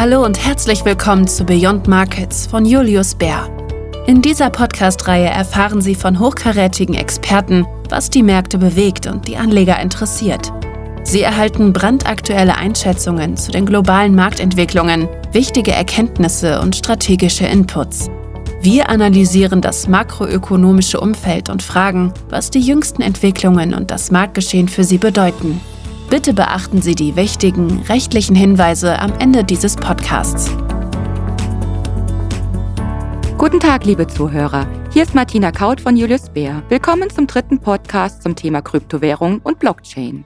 Hallo und herzlich willkommen zu Beyond Markets von Julius Bär. In dieser Podcast-Reihe erfahren Sie von hochkarätigen Experten, was die Märkte bewegt und die Anleger interessiert. Sie erhalten brandaktuelle Einschätzungen zu den globalen Marktentwicklungen, wichtige Erkenntnisse und strategische Inputs. Wir analysieren das makroökonomische Umfeld und fragen, was die jüngsten Entwicklungen und das Marktgeschehen für Sie bedeuten. Bitte beachten Sie die wichtigen rechtlichen Hinweise am Ende dieses Podcasts. Guten Tag, liebe Zuhörer. Hier ist Martina Kaut von Julius Bär. Willkommen zum dritten Podcast zum Thema Kryptowährung und Blockchain.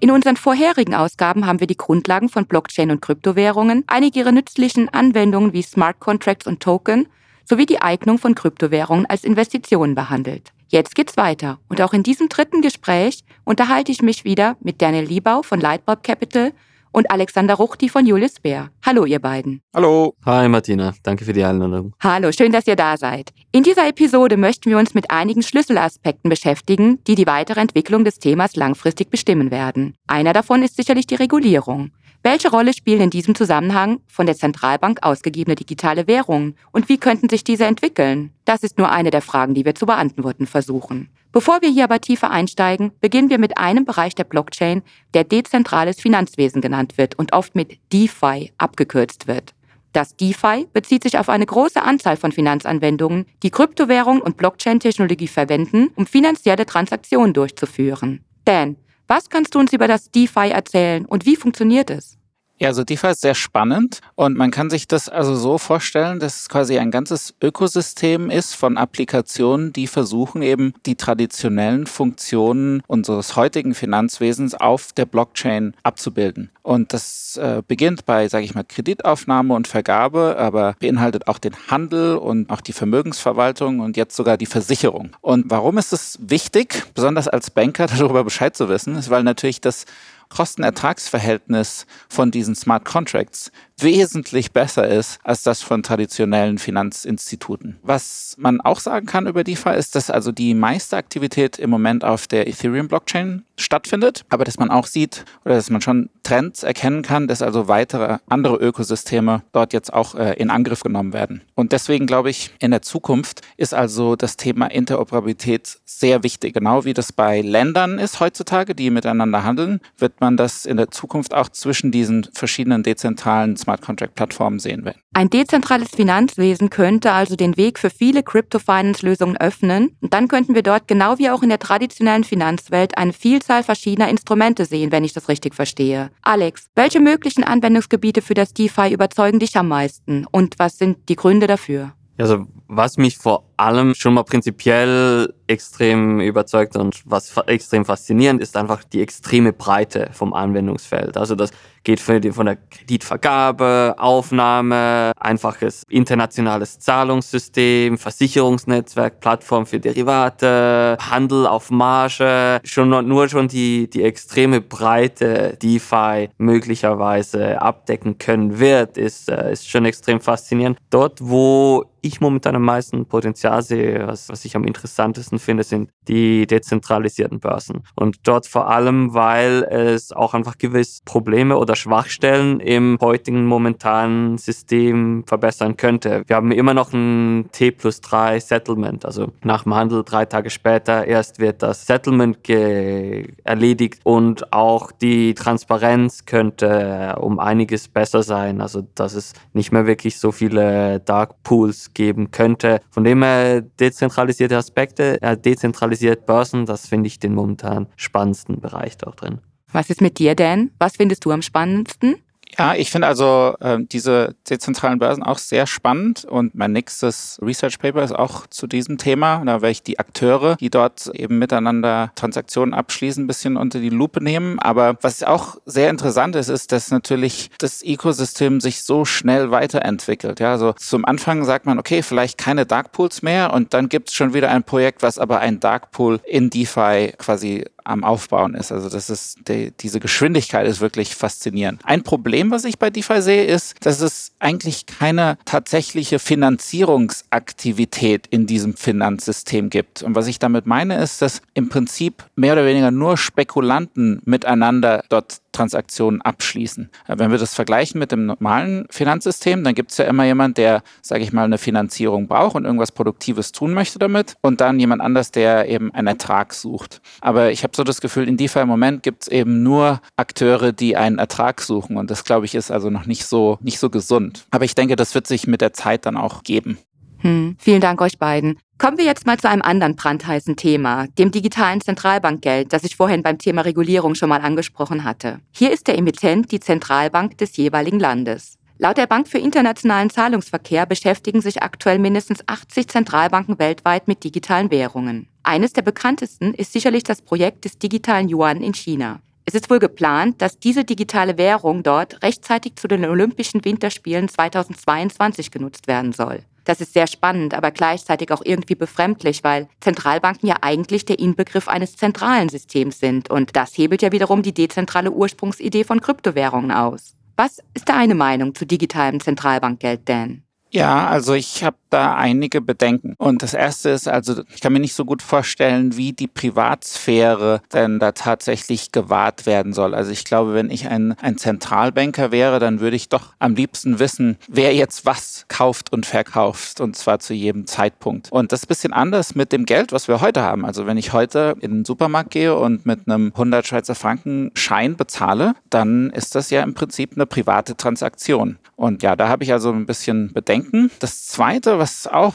In unseren vorherigen Ausgaben haben wir die Grundlagen von Blockchain und Kryptowährungen, einige ihrer nützlichen Anwendungen wie Smart Contracts und Token sowie die Eignung von Kryptowährungen als Investitionen behandelt. Jetzt geht's weiter. Und auch in diesem dritten Gespräch unterhalte ich mich wieder mit Daniel Liebau von Lightbulb Capital und Alexander Ruchti von Julius Bär. Hallo, ihr beiden. Hallo. Hi, Martina. Danke für die Einladung. Hallo, schön, dass ihr da seid. In dieser Episode möchten wir uns mit einigen Schlüsselaspekten beschäftigen, die die weitere Entwicklung des Themas langfristig bestimmen werden. Einer davon ist sicherlich die Regulierung. Welche Rolle spielen in diesem Zusammenhang von der Zentralbank ausgegebene digitale Währungen und wie könnten sich diese entwickeln? Das ist nur eine der Fragen, die wir zu beantworten versuchen. Bevor wir hier aber tiefer einsteigen, beginnen wir mit einem Bereich der Blockchain, der dezentrales Finanzwesen genannt wird und oft mit DeFi abgekürzt wird. Das DeFi bezieht sich auf eine große Anzahl von Finanzanwendungen, die Kryptowährung und Blockchain-Technologie verwenden, um finanzielle Transaktionen durchzuführen. Dan, was kannst du uns über das DeFi erzählen und wie funktioniert es? Ja, also DeFi ist sehr spannend und man kann sich das also so vorstellen, dass es quasi ein ganzes Ökosystem ist von Applikationen, die versuchen eben die traditionellen Funktionen unseres heutigen Finanzwesens auf der Blockchain abzubilden. Und das äh, beginnt bei, sage ich mal, Kreditaufnahme und Vergabe, aber beinhaltet auch den Handel und auch die Vermögensverwaltung und jetzt sogar die Versicherung. Und warum ist es wichtig, besonders als Banker darüber Bescheid zu wissen, ist, weil natürlich das Kosten-Ertragsverhältnis von diesen Smart Contracts wesentlich besser ist als das von traditionellen Finanzinstituten. Was man auch sagen kann über DeFi ist, dass also die meiste Aktivität im Moment auf der Ethereum-Blockchain stattfindet, aber dass man auch sieht oder dass man schon Trends erkennen kann, dass also weitere andere Ökosysteme dort jetzt auch äh, in Angriff genommen werden. Und deswegen glaube ich, in der Zukunft ist also das Thema Interoperabilität sehr wichtig. Genau wie das bei Ländern ist heutzutage, die miteinander handeln, wird man das in der Zukunft auch zwischen diesen verschiedenen dezentralen Smart Contract Plattformen sehen werden. Ein dezentrales Finanzwesen könnte also den Weg für viele Crypto-Finance-Lösungen öffnen. Und dann könnten wir dort genau wie auch in der traditionellen Finanzwelt eine Vielzahl verschiedener Instrumente sehen, wenn ich das richtig verstehe. Alex, welche möglichen Anwendungsgebiete für das DeFi überzeugen dich am meisten und was sind die Gründe dafür? Also was mich vor allem schon mal prinzipiell extrem überzeugt und was extrem faszinierend ist einfach die extreme Breite vom Anwendungsfeld. Also das geht von der Kreditvergabe, Aufnahme, einfaches internationales Zahlungssystem, Versicherungsnetzwerk, Plattform für Derivate, Handel auf Marge. Schon nur schon die, die extreme Breite DeFi möglicherweise abdecken können wird, ist, äh, ist schon extrem faszinierend. Dort, wo ich momentan am meisten Potenzial sehe, was, was ich am interessantesten finde, sind die dezentralisierten Börsen. Und dort vor allem, weil es auch einfach gewisse Probleme oder Schwachstellen im heutigen momentanen System verbessern könnte. Wir haben immer noch ein T plus 3 Settlement, also nach dem Handel drei Tage später erst wird das Settlement erledigt und auch die Transparenz könnte um einiges besser sein, also dass es nicht mehr wirklich so viele Dark Pools geben könnte. Von dem her dezentralisierte Aspekte, äh, dezentralisiert Börsen, das finde ich den momentan spannendsten Bereich dort drin. Was ist mit dir, Dan? Was findest du am spannendsten? Ja, ich finde also äh, diese dezentralen Börsen auch sehr spannend und mein nächstes Research Paper ist auch zu diesem Thema. Da werde ich die Akteure, die dort eben miteinander Transaktionen abschließen, ein bisschen unter die Lupe nehmen. Aber was auch sehr interessant ist, ist, dass natürlich das Ecosystem sich so schnell weiterentwickelt. Ja, also zum Anfang sagt man, okay, vielleicht keine Dark Pools mehr und dann gibt es schon wieder ein Projekt, was aber ein Dark Pool in DeFi quasi am Aufbauen ist. Also das ist die, diese Geschwindigkeit ist wirklich faszinierend. Ein Problem, was ich bei DeFi sehe, ist, dass es eigentlich keine tatsächliche Finanzierungsaktivität in diesem Finanzsystem gibt. Und was ich damit meine, ist, dass im Prinzip mehr oder weniger nur Spekulanten miteinander dort Transaktionen abschließen. Äh, wenn wir das vergleichen mit dem normalen Finanzsystem, dann gibt es ja immer jemand, der, sage ich mal, eine Finanzierung braucht und irgendwas Produktives tun möchte damit und dann jemand anders, der eben einen Ertrag sucht. Aber ich habe so das Gefühl, in DeFi im Moment gibt es eben nur Akteure, die einen Ertrag suchen und das, glaube ich, ist also noch nicht so, nicht so gesund. Aber ich denke, das wird sich mit der Zeit dann auch geben. Hm, vielen Dank euch beiden. Kommen wir jetzt mal zu einem anderen brandheißen Thema, dem digitalen Zentralbankgeld, das ich vorhin beim Thema Regulierung schon mal angesprochen hatte. Hier ist der Emittent die Zentralbank des jeweiligen Landes. Laut der Bank für internationalen Zahlungsverkehr beschäftigen sich aktuell mindestens 80 Zentralbanken weltweit mit digitalen Währungen. Eines der bekanntesten ist sicherlich das Projekt des digitalen Yuan in China. Es ist wohl geplant, dass diese digitale Währung dort rechtzeitig zu den Olympischen Winterspielen 2022 genutzt werden soll. Das ist sehr spannend, aber gleichzeitig auch irgendwie befremdlich, weil Zentralbanken ja eigentlich der Inbegriff eines zentralen Systems sind und das hebelt ja wiederum die dezentrale Ursprungsidee von Kryptowährungen aus. Was ist deine Meinung zu digitalem Zentralbankgeld, Dan? Ja, also ich habe da einige Bedenken. Und das erste ist, also ich kann mir nicht so gut vorstellen, wie die Privatsphäre denn da tatsächlich gewahrt werden soll. Also ich glaube, wenn ich ein, ein Zentralbanker wäre, dann würde ich doch am liebsten wissen, wer jetzt was kauft und verkauft. Und zwar zu jedem Zeitpunkt. Und das ist ein bisschen anders mit dem Geld, was wir heute haben. Also wenn ich heute in den Supermarkt gehe und mit einem 100 Schweizer Franken Schein bezahle, dann ist das ja im Prinzip eine private Transaktion. Und ja, da habe ich also ein bisschen Bedenken. Das Zweite, was auch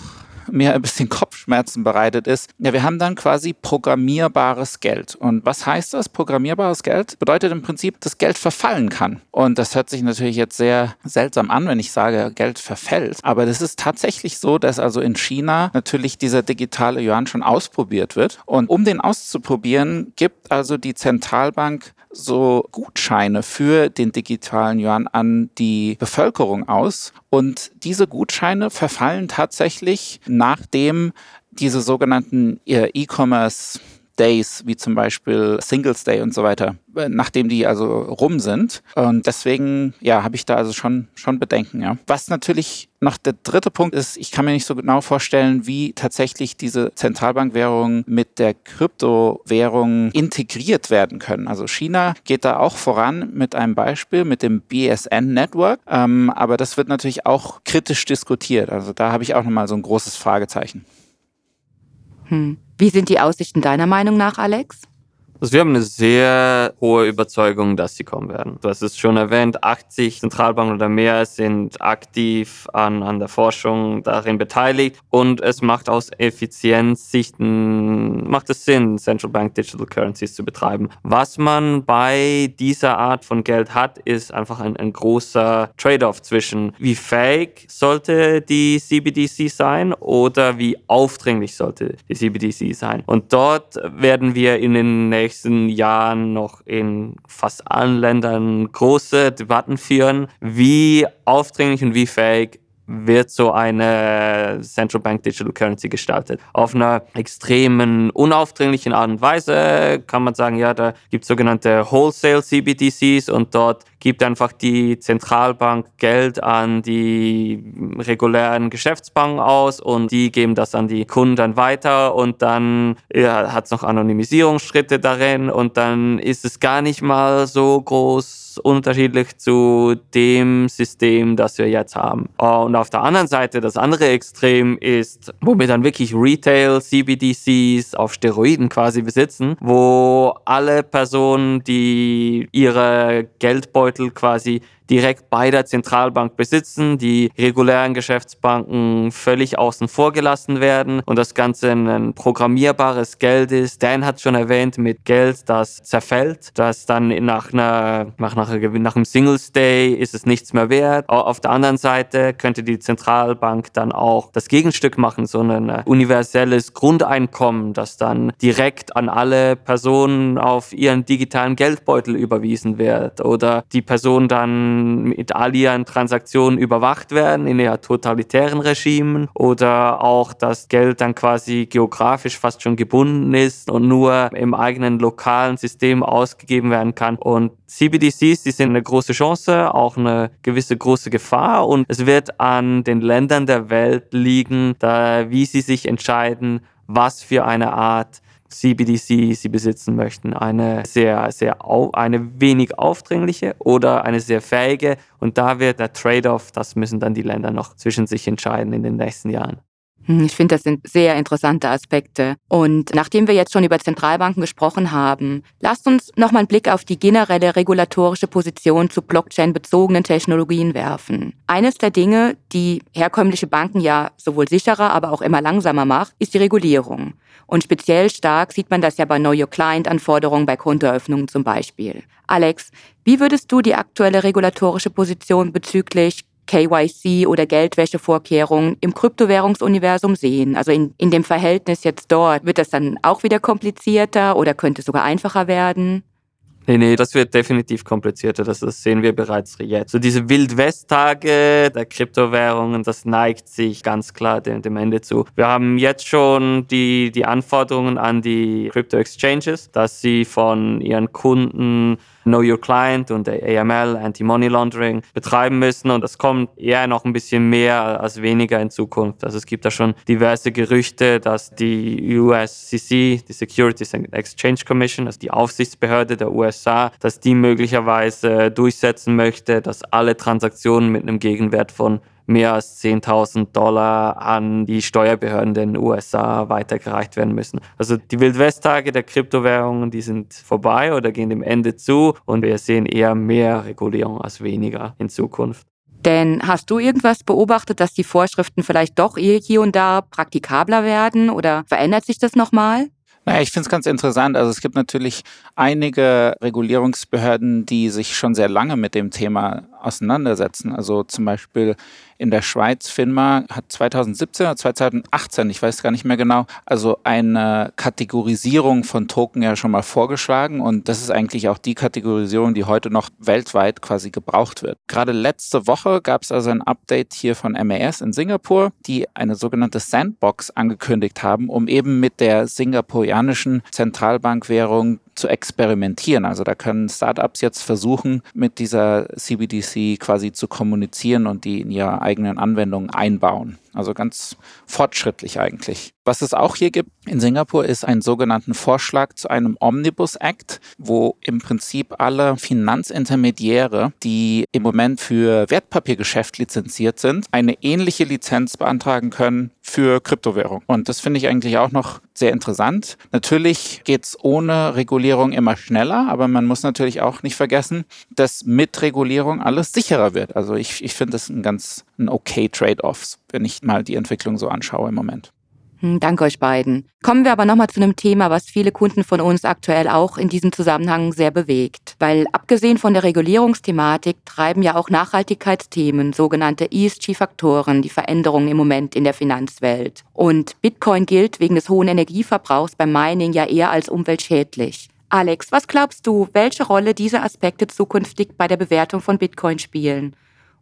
mir ein bisschen Kopfschmerzen bereitet ist, ja, wir haben dann quasi programmierbares Geld. Und was heißt das? Programmierbares Geld bedeutet im Prinzip, dass Geld verfallen kann. Und das hört sich natürlich jetzt sehr seltsam an, wenn ich sage, Geld verfällt. Aber das ist tatsächlich so, dass also in China natürlich dieser digitale Yuan schon ausprobiert wird. Und um den auszuprobieren, gibt also die Zentralbank so Gutscheine für den digitalen Yuan an die Bevölkerung aus. Und diese Gutscheine verfallen tatsächlich, nachdem diese sogenannten äh, E-Commerce Days, wie zum Beispiel Singles Day und so weiter, nachdem die also rum sind. Und deswegen, ja, habe ich da also schon, schon Bedenken, ja. Was natürlich noch der dritte Punkt ist, ich kann mir nicht so genau vorstellen, wie tatsächlich diese Zentralbankwährungen mit der Kryptowährung integriert werden können. Also China geht da auch voran mit einem Beispiel, mit dem BSN-Network. Ähm, aber das wird natürlich auch kritisch diskutiert. Also da habe ich auch nochmal so ein großes Fragezeichen. Hm. Wie sind die Aussichten deiner Meinung nach, Alex? Also wir haben eine sehr hohe Überzeugung, dass sie kommen werden. Du hast es schon erwähnt, 80 Zentralbanken oder mehr sind aktiv an, an der Forschung darin beteiligt und es macht aus Effizienzsichten, macht es Sinn, Central Bank Digital Currencies zu betreiben. Was man bei dieser Art von Geld hat, ist einfach ein, ein großer Trade-off zwischen wie fähig sollte die CBDC sein oder wie aufdringlich sollte die CBDC sein. Und dort werden wir in den nächsten nächsten Jahren noch in fast allen Ländern große Debatten führen, wie aufdringlich und wie fähig wird so eine Central Bank Digital Currency gestaltet. Auf einer extremen, unaufdringlichen Art und Weise kann man sagen, ja, da gibt es sogenannte Wholesale CBDCs und dort gibt einfach die Zentralbank Geld an die regulären Geschäftsbanken aus und die geben das an die Kunden dann weiter und dann ja, hat es noch Anonymisierungsschritte darin und dann ist es gar nicht mal so groß unterschiedlich zu dem System, das wir jetzt haben. Und auf der anderen Seite, das andere Extrem ist, wo wir dann wirklich Retail CBDCs auf Steroiden quasi besitzen, wo alle Personen, die ihre Geldbeutel quasi direkt bei der Zentralbank besitzen, die regulären Geschäftsbanken völlig außen vor gelassen werden und das Ganze ein programmierbares Geld ist. Dan hat schon erwähnt, mit Geld, das zerfällt, das dann nach, einer, nach, nach, nach einem Singles Day ist es nichts mehr wert. Auf der anderen Seite könnte die Zentralbank dann auch das Gegenstück machen, so ein universelles Grundeinkommen, das dann direkt an alle Personen auf ihren digitalen Geldbeutel überwiesen wird oder die Person dann mit all ihren Transaktionen überwacht werden in eher totalitären Regimen oder auch das Geld dann quasi geografisch fast schon gebunden ist und nur im eigenen lokalen System ausgegeben werden kann. Und CBDCs, die sind eine große Chance, auch eine gewisse große Gefahr und es wird an den Ländern der Welt liegen, da, wie sie sich entscheiden, was für eine Art CBDC sie besitzen möchten. Eine sehr, sehr, eine wenig aufdringliche oder eine sehr fähige. Und da wird der Trade-off, das müssen dann die Länder noch zwischen sich entscheiden in den nächsten Jahren. Hm, ich finde, das sind sehr interessante Aspekte. Und nachdem wir jetzt schon über Zentralbanken gesprochen haben, lasst uns nochmal einen Blick auf die generelle regulatorische Position zu Blockchain-bezogenen Technologien werfen. Eines der Dinge, die herkömmliche Banken ja sowohl sicherer, aber auch immer langsamer macht, ist die Regulierung. Und speziell stark sieht man das ja bei Know Your Client-Anforderungen bei Kontoeröffnungen zum Beispiel. Alex, wie würdest du die aktuelle regulatorische Position bezüglich KYC oder Geldwäschevorkehrungen im Kryptowährungsuniversum sehen? Also in, in dem Verhältnis jetzt dort, wird das dann auch wieder komplizierter oder könnte es sogar einfacher werden? Nee, nee, das wird definitiv komplizierter. Das, das sehen wir bereits jetzt. So diese Wildwest-Tage der Kryptowährungen, das neigt sich ganz klar dem, dem Ende zu. Wir haben jetzt schon die, die Anforderungen an die Crypto-Exchanges, dass sie von ihren Kunden Know Your Client und AML, Anti-Money Laundering betreiben müssen und das kommt eher noch ein bisschen mehr als weniger in Zukunft. Also es gibt da schon diverse Gerüchte, dass die USCC, die Securities and Exchange Commission, also die Aufsichtsbehörde der USA, dass die möglicherweise durchsetzen möchte, dass alle Transaktionen mit einem Gegenwert von mehr als 10.000 Dollar an die Steuerbehörden in den USA weitergereicht werden müssen. Also die Wildwest-Tage der Kryptowährungen, die sind vorbei oder gehen dem Ende zu und wir sehen eher mehr Regulierung als weniger in Zukunft. Denn hast du irgendwas beobachtet, dass die Vorschriften vielleicht doch hier und da praktikabler werden oder verändert sich das nochmal? Naja, ich finde es ganz interessant. Also es gibt natürlich einige Regulierungsbehörden, die sich schon sehr lange mit dem Thema auseinandersetzen. Also zum Beispiel in der Schweiz, FINMA hat 2017 oder 2018, ich weiß gar nicht mehr genau, also eine Kategorisierung von Token ja schon mal vorgeschlagen und das ist eigentlich auch die Kategorisierung, die heute noch weltweit quasi gebraucht wird. Gerade letzte Woche gab es also ein Update hier von MAS in Singapur, die eine sogenannte Sandbox angekündigt haben, um eben mit der singapurianischen Zentralbankwährung zu experimentieren. Also da können Startups jetzt versuchen, mit dieser CBDC quasi zu kommunizieren und die in ihre eigenen Anwendungen einbauen. Also ganz fortschrittlich eigentlich. Was es auch hier gibt in Singapur ist einen sogenannten Vorschlag zu einem Omnibus Act, wo im Prinzip alle Finanzintermediäre, die im Moment für Wertpapiergeschäft lizenziert sind, eine ähnliche Lizenz beantragen können für Kryptowährung. Und das finde ich eigentlich auch noch sehr interessant. Natürlich geht es ohne Regulierung immer schneller, aber man muss natürlich auch nicht vergessen, dass mit Regulierung alles sicherer wird. Also ich, ich finde das ein ganz ein okay Trade-off, wenn ich mal die Entwicklung so anschaue im Moment. Hm, danke euch beiden. Kommen wir aber nochmal zu einem Thema, was viele Kunden von uns aktuell auch in diesem Zusammenhang sehr bewegt. Weil abgesehen von der Regulierungsthematik treiben ja auch Nachhaltigkeitsthemen, sogenannte ESG-Faktoren, die Veränderungen im Moment in der Finanzwelt. Und Bitcoin gilt wegen des hohen Energieverbrauchs beim Mining ja eher als umweltschädlich. Alex, was glaubst du, welche Rolle diese Aspekte zukünftig bei der Bewertung von Bitcoin spielen?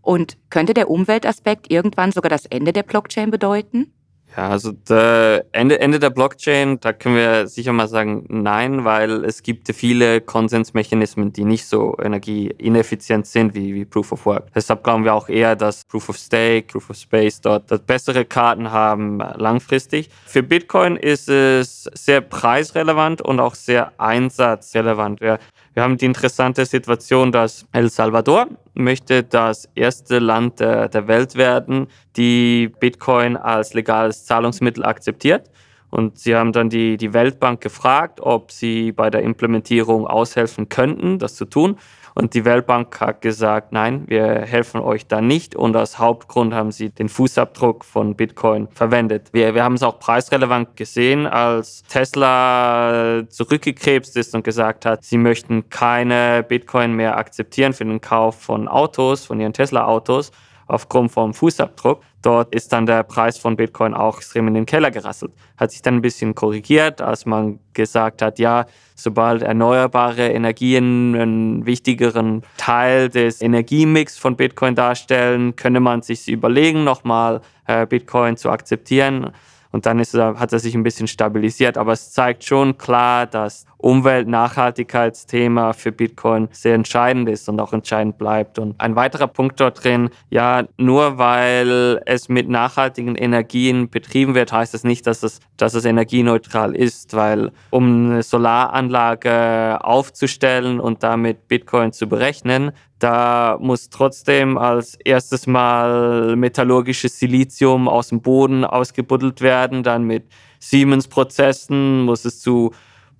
Und könnte der Umweltaspekt irgendwann sogar das Ende der Blockchain bedeuten? Ja, also der Ende, Ende der Blockchain, da können wir sicher mal sagen, nein, weil es gibt viele Konsensmechanismen, die nicht so energieineffizient sind wie, wie Proof of Work. Deshalb glauben wir auch eher, dass Proof of Stake, Proof of Space dort, dort bessere Karten haben langfristig. Für Bitcoin ist es sehr preisrelevant und auch sehr einsatzrelevant. Wir wir haben die interessante Situation, dass El Salvador möchte das erste Land der, der Welt werden, die Bitcoin als legales Zahlungsmittel akzeptiert. Und sie haben dann die, die Weltbank gefragt, ob sie bei der Implementierung aushelfen könnten, das zu tun. Und die Weltbank hat gesagt, nein, wir helfen euch da nicht. Und als Hauptgrund haben sie den Fußabdruck von Bitcoin verwendet. Wir, wir haben es auch preisrelevant gesehen, als Tesla zurückgekrebst ist und gesagt hat, sie möchten keine Bitcoin mehr akzeptieren für den Kauf von Autos, von ihren Tesla-Autos aufgrund vom Fußabdruck. Dort ist dann der Preis von Bitcoin auch extrem in den Keller gerasselt. Hat sich dann ein bisschen korrigiert, als man gesagt hat, ja, sobald erneuerbare Energien einen wichtigeren Teil des Energiemix von Bitcoin darstellen, könne man sich überlegen, nochmal äh, Bitcoin zu akzeptieren. und dann ist hat er sich ein bisschen stabilisiert. Aber es zeigt schon klar, dass Umwelt-Nachhaltigkeitsthema für Bitcoin sehr entscheidend ist und auch entscheidend bleibt. Und ein weiterer Punkt dort drin, ja, nur weil es mit nachhaltigen Energien betrieben wird, heißt das nicht, dass es, dass es energieneutral ist, weil um eine Solaranlage aufzustellen und damit Bitcoin zu berechnen, da muss trotzdem als erstes mal metallurgisches Silizium aus dem Boden ausgebuddelt werden, dann mit Siemens-Prozessen muss es zu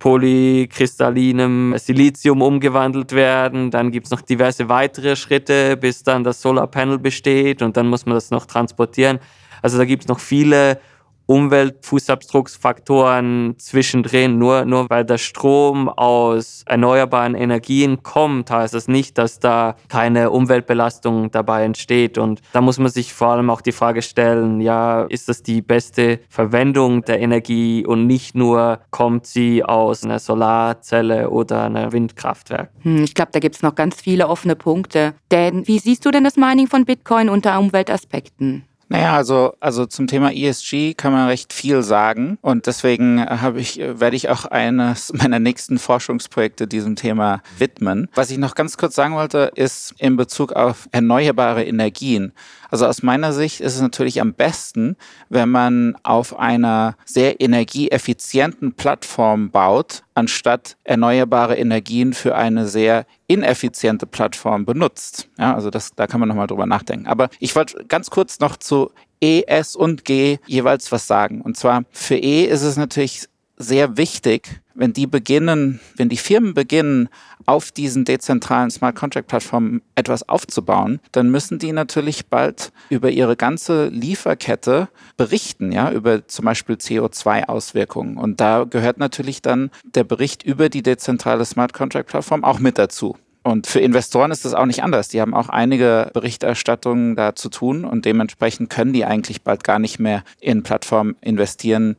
polykristallinem Silizium umgewandelt werden. Dann gibt es noch diverse weitere Schritte, bis dann das Solarpanel besteht und dann muss man das noch transportieren. Also da gibt es noch viele Umweltfußabdrucksfaktoren zwischendrin. Nur, nur weil der Strom aus erneuerbaren Energien kommt, heißt das nicht, dass da keine Umweltbelastung dabei entsteht. Und da muss man sich vor allem auch die Frage stellen, ja, ist das die beste Verwendung der Energie und nicht nur kommt sie aus einer Solarzelle oder einem Windkraftwerk? Hm, ich glaube, da gibt es noch ganz viele offene Punkte. Denn wie siehst du denn das Mining von Bitcoin unter Umweltaspekten? Naja, also, also zum Thema ESG kann man recht viel sagen und deswegen habe ich, werde ich auch eines meiner nächsten Forschungsprojekte diesem Thema widmen. Was ich noch ganz kurz sagen wollte, ist in Bezug auf erneuerbare Energien. Also aus meiner Sicht ist es natürlich am besten, wenn man auf einer sehr energieeffizienten Plattform baut, anstatt erneuerbare Energien für eine sehr ineffiziente Plattform benutzt. Ja, also das, da kann man nochmal drüber nachdenken. Aber ich wollte ganz kurz noch zu E, S und G jeweils was sagen. Und zwar für E ist es natürlich sehr wichtig, wenn die beginnen, wenn die Firmen beginnen, auf diesen dezentralen Smart Contract Plattformen etwas aufzubauen, dann müssen die natürlich bald über ihre ganze Lieferkette berichten, ja, über zum Beispiel CO2-Auswirkungen. Und da gehört natürlich dann der Bericht über die dezentrale Smart Contract Plattform auch mit dazu. Und für Investoren ist das auch nicht anders. Die haben auch einige Berichterstattungen da zu tun und dementsprechend können die eigentlich bald gar nicht mehr in Plattformen investieren,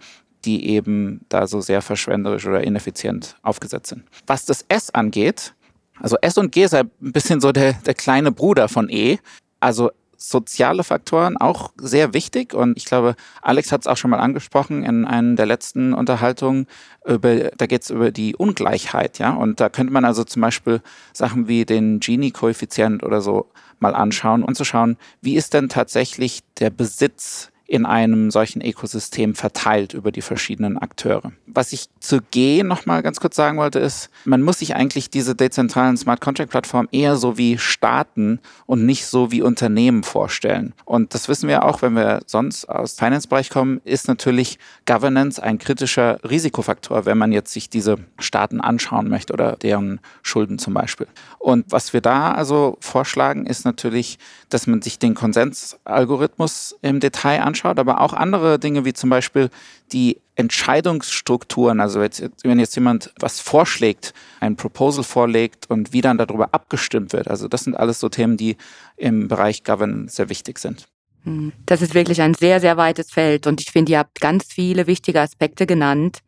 die eben da so sehr verschwenderisch oder ineffizient aufgesetzt sind. Was das S angeht, also S und G ist ein bisschen so der, der kleine Bruder von E. Also soziale Faktoren auch sehr wichtig und ich glaube, Alex hat es auch schon mal angesprochen in einer der letzten Unterhaltungen, über, da geht es über die Ungleichheit, ja, und da könnte man also zum Beispiel Sachen wie den Gini-Koeffizient oder so mal anschauen und zu schauen, wie ist denn tatsächlich der Besitz in einem solchen Ökosystem verteilt über die verschiedenen Akteure. Was ich zu G nochmal ganz kurz sagen wollte, ist, man muss sich eigentlich diese dezentralen Smart Contract Plattformen eher so wie Staaten und nicht so wie Unternehmen vorstellen. Und das wissen wir auch, wenn wir sonst aus Finance-Bereich kommen, ist natürlich Governance ein kritischer Risikofaktor, wenn man jetzt sich diese Staaten anschauen möchte oder deren Schulden zum Beispiel. Und was wir da also vorschlagen, ist natürlich, dass man sich den Konsensalgorithmus im Detail anschaut aber auch andere Dinge wie zum Beispiel die Entscheidungsstrukturen, also jetzt, wenn jetzt jemand was vorschlägt, ein Proposal vorlegt und wie dann darüber abgestimmt wird. Also das sind alles so Themen, die im Bereich Governance sehr wichtig sind. Hm. Das ist wirklich ein sehr, sehr weites Feld und ich finde, ihr habt ganz viele wichtige Aspekte genannt.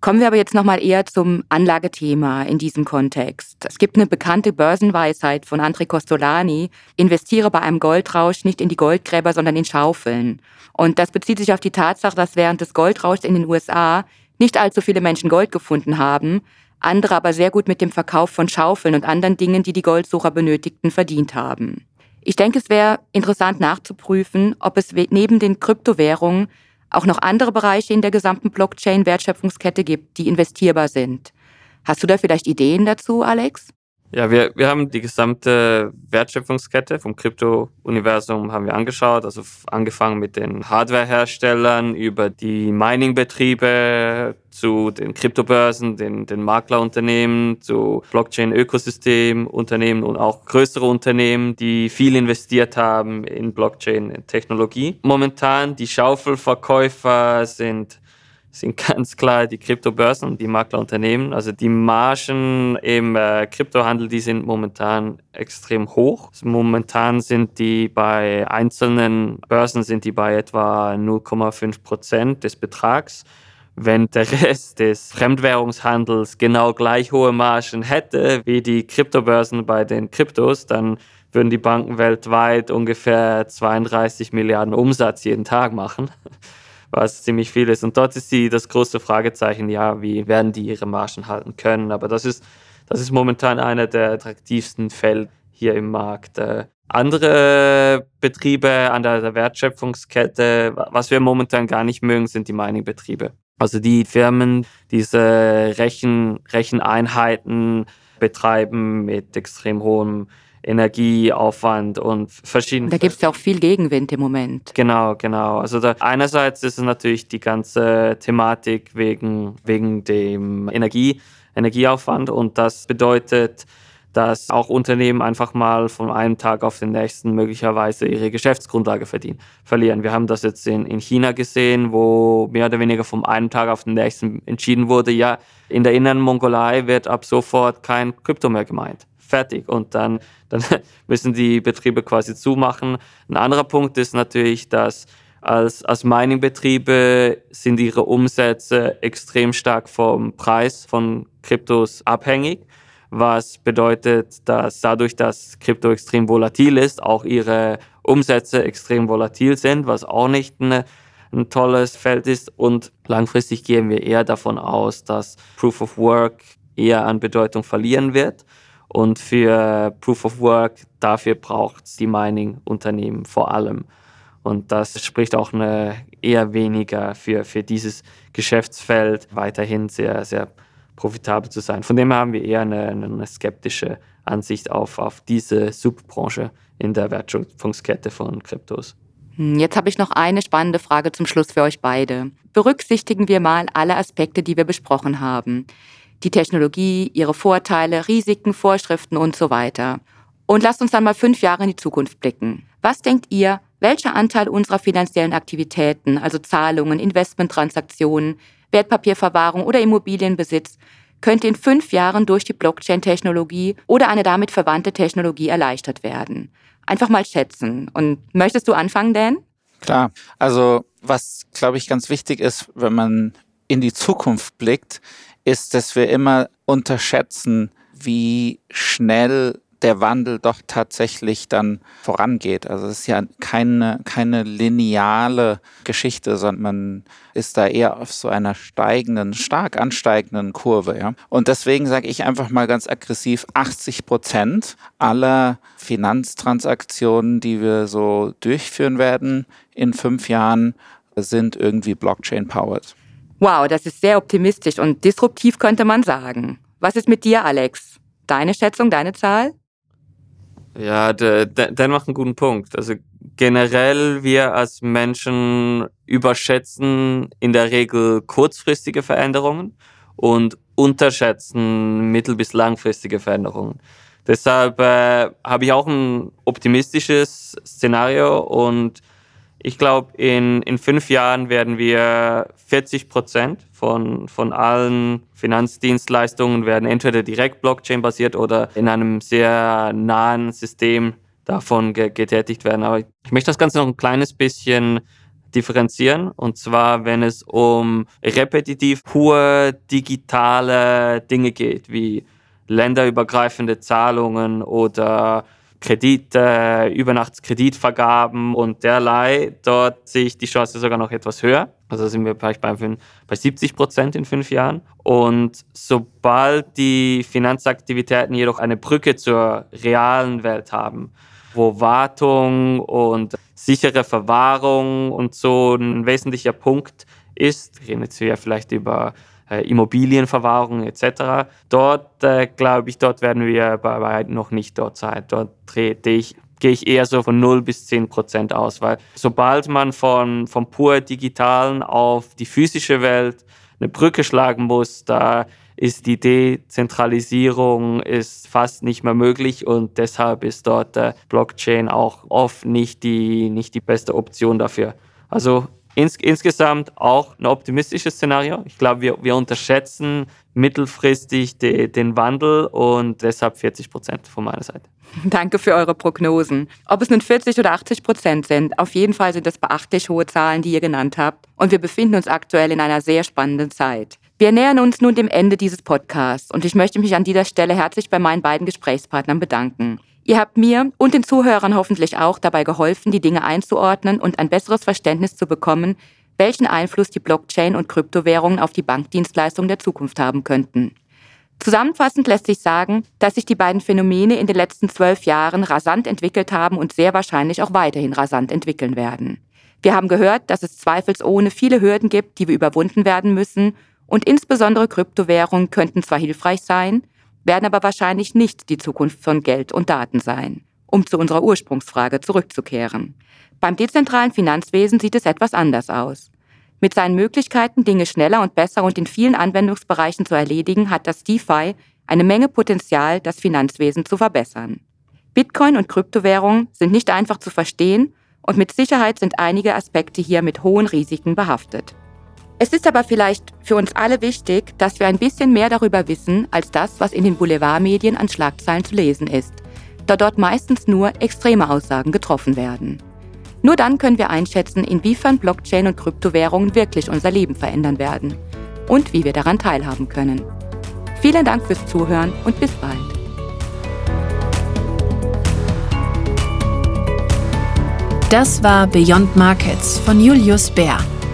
Kommen wir aber jetzt nochmal eher zum Anlagethema in diesem Kontext. Es gibt eine bekannte Börsenweisheit von André Costolani, investiere bei einem Goldrausch nicht in die Goldgräber, sondern in Schaufeln. Und das bezieht sich auf die Tatsache, dass während des Goldrauschs in den USA nicht allzu viele Menschen Gold gefunden haben, andere aber sehr gut mit dem Verkauf von Schaufeln und anderen Dingen, die die Goldsucher benötigten, verdient haben. Ich denke, es wäre interessant nachzuprüfen, ob es neben den Kryptowährungen auch noch andere Bereiche in der gesamten Blockchain-Wertschöpfungskette gibt, die investierbar sind. Hast du da vielleicht Ideen dazu, Alex? Ja, wir, wir haben die gesamte Wertschöpfungskette vom Krypto-Universum haben wir angeschaut, also angefangen mit den Hardware-Herstellern über die Mining-Betriebe zu den Kryptobörsen, den, den Maklerunternehmen, zu Blockchain-Ökosystem-Unternehmen und auch größere Unternehmen, die viel investiert haben in Blockchain-Technologie. Momentan die Schaufelverkäufer sind sind ganz klar die Kryptobörsen die Maklerunternehmen. Also die Margen im äh, Kryptohandel, die sind momentan extrem hoch. Also momentan sind die bei einzelnen Börsen sind die bei etwa 0,5 Prozent des Betrags. Wenn der Rest des Fremdwährungshandels genau gleich hohe Margen hätte wie die Kryptobörsen bei den Kryptos, dann würden die Banken weltweit ungefähr 32 Milliarden Umsatz jeden Tag machen was ziemlich viel ist. Und dort ist die, das große Fragezeichen, ja, wie werden die ihre Margen halten können? Aber das ist, das ist momentan einer der attraktivsten Fälle hier im Markt. Äh, andere Betriebe an der Wertschöpfungskette, was wir momentan gar nicht mögen, sind die Mining-Betriebe. Also die Firmen, diese Rechen, Recheneinheiten betreiben mit extrem hohem Energieaufwand und verschiedene. Da gibt es ja auch viel Gegenwind im Moment. Genau, genau. Also da, einerseits ist es natürlich die ganze Thematik wegen, wegen dem Energie, Energieaufwand und das bedeutet, dass auch Unternehmen einfach mal von einem Tag auf den nächsten möglicherweise ihre Geschäftsgrundlage verdienen, verlieren. Wir haben das jetzt in, in China gesehen, wo mehr oder weniger vom einen Tag auf den nächsten entschieden wurde, ja, in der inneren Mongolei wird ab sofort kein Krypto mehr gemeint. Fertig. Und dann, dann müssen die Betriebe quasi zumachen. Ein anderer Punkt ist natürlich, dass als, als Mining-Betriebe sind ihre Umsätze extrem stark vom Preis von Kryptos abhängig was bedeutet, dass dadurch, dass Krypto extrem volatil ist, auch ihre Umsätze extrem volatil sind, was auch nicht eine, ein tolles Feld ist. Und langfristig gehen wir eher davon aus, dass Proof of Work eher an Bedeutung verlieren wird. Und für Proof of Work, dafür braucht es die Mining-Unternehmen vor allem. Und das spricht auch eine eher weniger für, für dieses Geschäftsfeld weiterhin sehr, sehr profitabel zu sein. Von dem haben wir eher eine, eine skeptische Ansicht auf, auf diese Subbranche in der Wertschöpfungskette von Kryptos. Hm, jetzt habe ich noch eine spannende Frage zum Schluss für euch beide. Berücksichtigen wir mal alle Aspekte, die wir besprochen haben. Die Technologie, ihre Vorteile, Risiken, Vorschriften und so weiter. Und lasst uns dann mal fünf Jahre in die Zukunft blicken. Was denkt ihr, welcher Anteil unserer finanziellen Aktivitäten, also Zahlungen, Investmenttransaktionen, Wertpapierverwahrung oder Immobilienbesitz könnte in fünf Jahren durch die Blockchain-Technologie oder eine damit verwandte Technologie erleichtert werden. Einfach mal schätzen. Und möchtest du anfangen, Dan? Klar. Also was, glaube ich, ganz wichtig ist, wenn man in die Zukunft blickt, ist, dass wir immer unterschätzen, wie schnell der Wandel doch tatsächlich dann vorangeht. Also es ist ja keine, keine lineale Geschichte, sondern man ist da eher auf so einer steigenden, stark ansteigenden Kurve. Ja? Und deswegen sage ich einfach mal ganz aggressiv, 80 Prozent aller Finanztransaktionen, die wir so durchführen werden in fünf Jahren, sind irgendwie Blockchain-powered. Wow, das ist sehr optimistisch und disruptiv könnte man sagen. Was ist mit dir, Alex? Deine Schätzung, deine Zahl? Ja, der, der, macht einen guten Punkt. Also generell wir als Menschen überschätzen in der Regel kurzfristige Veränderungen und unterschätzen mittel- bis langfristige Veränderungen. Deshalb äh, habe ich auch ein optimistisches Szenario und ich glaube, in, in fünf Jahren werden wir 40 Prozent von, von allen Finanzdienstleistungen werden entweder direkt Blockchain-basiert oder in einem sehr nahen System davon getätigt werden. Aber ich möchte das Ganze noch ein kleines bisschen differenzieren. Und zwar, wenn es um repetitiv pur digitale Dinge geht, wie länderübergreifende Zahlungen oder Kredite, Übernachtskreditvergaben und derlei. Dort sehe ich die Chance sogar noch etwas höher. Also sind wir vielleicht bei, bei 70 Prozent in fünf Jahren. Und sobald die Finanzaktivitäten jedoch eine Brücke zur realen Welt haben, wo Wartung und sichere Verwahrung und so ein wesentlicher Punkt ist, reden jetzt hier vielleicht über äh, Immobilienverwahrung etc. Dort äh, glaube ich, dort werden wir bei weitem noch nicht dort sein. Dort trete ich gehe ich eher so von 0 bis 10 Prozent aus, weil sobald man von, vom pur digitalen auf die physische Welt eine Brücke schlagen muss, da ist die Dezentralisierung ist fast nicht mehr möglich und deshalb ist dort der Blockchain auch oft nicht die, nicht die beste Option dafür. Also Ins, insgesamt auch ein optimistisches Szenario. Ich glaube, wir, wir unterschätzen mittelfristig de, den Wandel und deshalb 40 Prozent von meiner Seite. Danke für eure Prognosen. Ob es nun 40 oder 80 Prozent sind, auf jeden Fall sind das beachtlich hohe Zahlen, die ihr genannt habt. Und wir befinden uns aktuell in einer sehr spannenden Zeit. Wir nähern uns nun dem Ende dieses Podcasts und ich möchte mich an dieser Stelle herzlich bei meinen beiden Gesprächspartnern bedanken. Ihr habt mir und den Zuhörern hoffentlich auch dabei geholfen, die Dinge einzuordnen und ein besseres Verständnis zu bekommen, welchen Einfluss die Blockchain und Kryptowährungen auf die Bankdienstleistungen der Zukunft haben könnten. Zusammenfassend lässt sich sagen, dass sich die beiden Phänomene in den letzten zwölf Jahren rasant entwickelt haben und sehr wahrscheinlich auch weiterhin rasant entwickeln werden. Wir haben gehört, dass es zweifelsohne viele Hürden gibt, die wir überwunden werden müssen, und insbesondere Kryptowährungen könnten zwar hilfreich sein, werden aber wahrscheinlich nicht die Zukunft von Geld und Daten sein. Um zu unserer Ursprungsfrage zurückzukehren. Beim dezentralen Finanzwesen sieht es etwas anders aus. Mit seinen Möglichkeiten, Dinge schneller und besser und in vielen Anwendungsbereichen zu erledigen, hat das DeFi eine Menge Potenzial, das Finanzwesen zu verbessern. Bitcoin und Kryptowährungen sind nicht einfach zu verstehen und mit Sicherheit sind einige Aspekte hier mit hohen Risiken behaftet. Es ist aber vielleicht für uns alle wichtig, dass wir ein bisschen mehr darüber wissen, als das, was in den Boulevardmedien an Schlagzeilen zu lesen ist, da dort meistens nur extreme Aussagen getroffen werden. Nur dann können wir einschätzen, inwiefern Blockchain und Kryptowährungen wirklich unser Leben verändern werden und wie wir daran teilhaben können. Vielen Dank fürs Zuhören und bis bald. Das war Beyond Markets von Julius Bär.